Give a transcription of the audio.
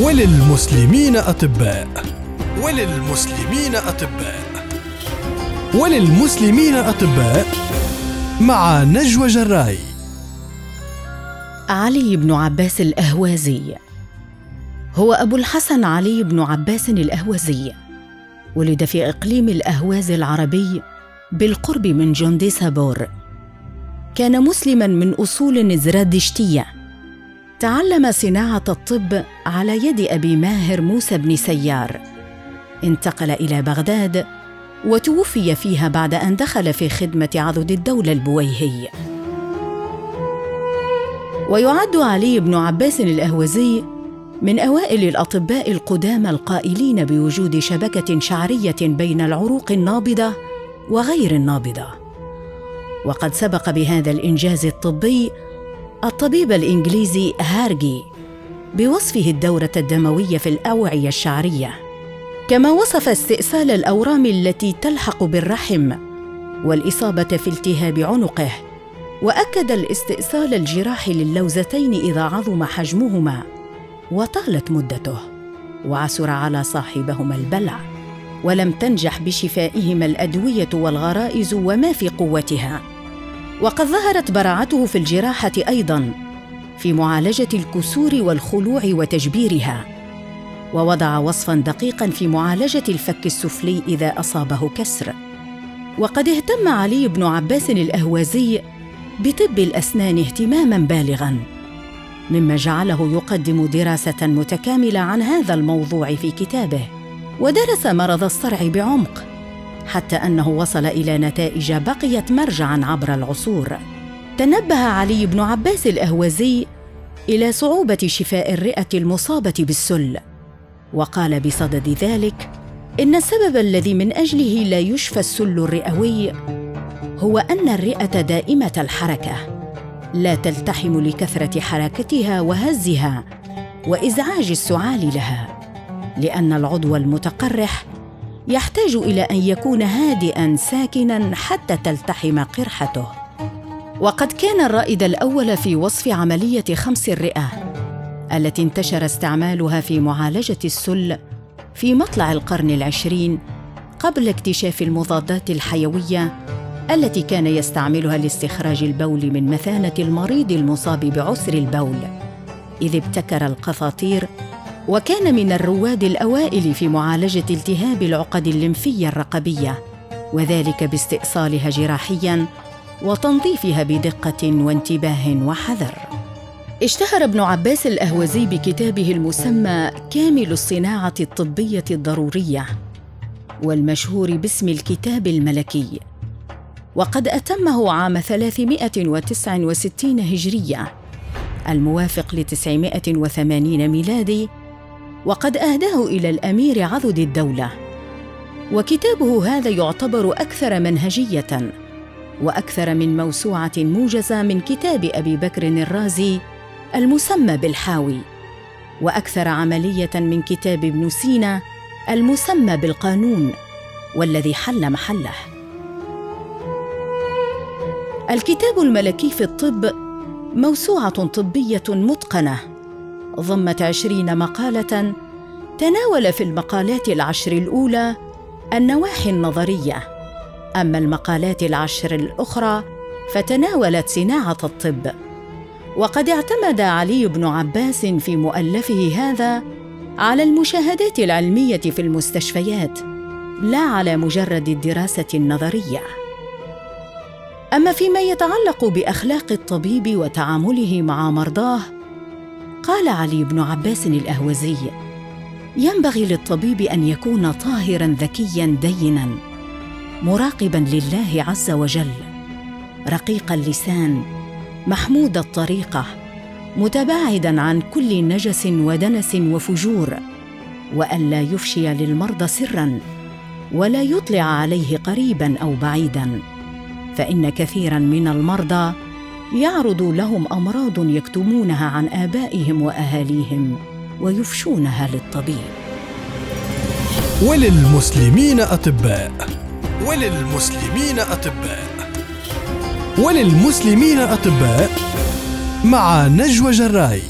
وللمسلمين أطباء. وللمسلمين أطباء. وللمسلمين أطباء مع نجوى جراي. علي بن عباس الأهوازي. هو أبو الحسن علي بن عباس الأهوازي. ولد في إقليم الأهواز العربي بالقرب من جندي سابور. كان مسلما من أصول نزرادشتية. تعلم صناعة الطب على يد أبي ماهر موسى بن سيار. انتقل إلى بغداد وتوفي فيها بعد أن دخل في خدمة عضد الدولة البويهي. ويعد علي بن عباس الأهوزي من أوائل الأطباء القدامى القائلين بوجود شبكة شعرية بين العروق النابضة وغير النابضة. وقد سبق بهذا الإنجاز الطبي الطبيب الإنجليزي هارجي بوصفه الدورة الدموية في الأوعية الشعرية. كما وصف استئصال الأورام التي تلحق بالرحم والإصابة في التهاب عنقه وأكد الاستئصال الجراحي للوزتين إذا عظم حجمهما وطالت مدته وعسر على صاحبهما البلع ولم تنجح بشفائهما الأدوية والغرائز وما في قوتها. وقد ظهرت براعته في الجراحة أيضا في معالجة الكسور والخلوع وتجبيرها ووضع وصفا دقيقا في معالجة الفك السفلي إذا أصابه كسر. وقد اهتم علي بن عباس الأهوازي بطب الأسنان اهتماما بالغا مما جعله يقدم دراسة متكاملة عن هذا الموضوع في كتابه ودرس مرض الصرع بعمق. حتى أنه وصل إلى نتائج بقيت مرجعا عبر العصور. تنبه علي بن عباس الأهوزي إلى صعوبة شفاء الرئة المصابة بالسل وقال بصدد ذلك إن السبب الذي من أجله لا يشفى السل الرئوي هو أن الرئة دائمة الحركة لا تلتحم لكثرة حركتها وهزها وإزعاج السعال لها لأن العضو المتقرح يحتاج إلى أن يكون هادئا ساكنا حتى تلتحم قرحته. وقد كان الرائد الأول في وصف عملية خمس الرئة التي انتشر استعمالها في معالجة السل في مطلع القرن العشرين قبل اكتشاف المضادات الحيوية التي كان يستعملها لاستخراج البول من مثانة المريض المصاب بعسر البول. إذ ابتكر القفاطير وكان من الرواد الأوائل في معالجة التهاب العقد الليمفية الرقبية وذلك باستئصالها جراحيا وتنظيفها بدقة وانتباه وحذر. اشتهر ابن عباس الأهوزي بكتابه المسمى كامل الصناعة الطبية الضرورية والمشهور باسم الكتاب الملكي. وقد أتمه عام 369 هجرية الموافق ل 980 ميلادي وقد أهداه إلى الأمير عضد الدولة. وكتابه هذا يعتبر أكثر منهجية وأكثر من موسوعة موجزة من كتاب أبي بكر الرازي المسمى بالحاوي وأكثر عملية من كتاب ابن سينا المسمى بالقانون والذي حل محله. الكتاب الملكي في الطب موسوعة طبية متقنة. ضمت عشرين مقالة تناول في المقالات العشر الأولى النواحي النظرية. أما المقالات العشر الأخرى فتناولت صناعة الطب. وقد اعتمد علي بن عباس في مؤلفه هذا على المشاهدات العلمية في المستشفيات لا على مجرد الدراسة النظرية. أما فيما يتعلق بأخلاق الطبيب وتعامله مع مرضاه قال علي بن عباس الأهوزي ينبغي للطبيب أن يكون طاهرا ذكيا دينا مراقبا لله عز وجل رقيق اللسان محمود الطريقة متباعدا عن كل نجس ودنس وفجور والا يفشي للمرضى سرا ولا يطلع عليه قريبا أو بعيدا فإن كثيرا من المرضى يعرض لهم أمراض يكتمونها عن آبائهم وأهاليهم ويفشونها للطبيب. وللمسلمين أطباء. وللمسلمين أطباء. وللمسلمين أطباء مع نجوى جراي.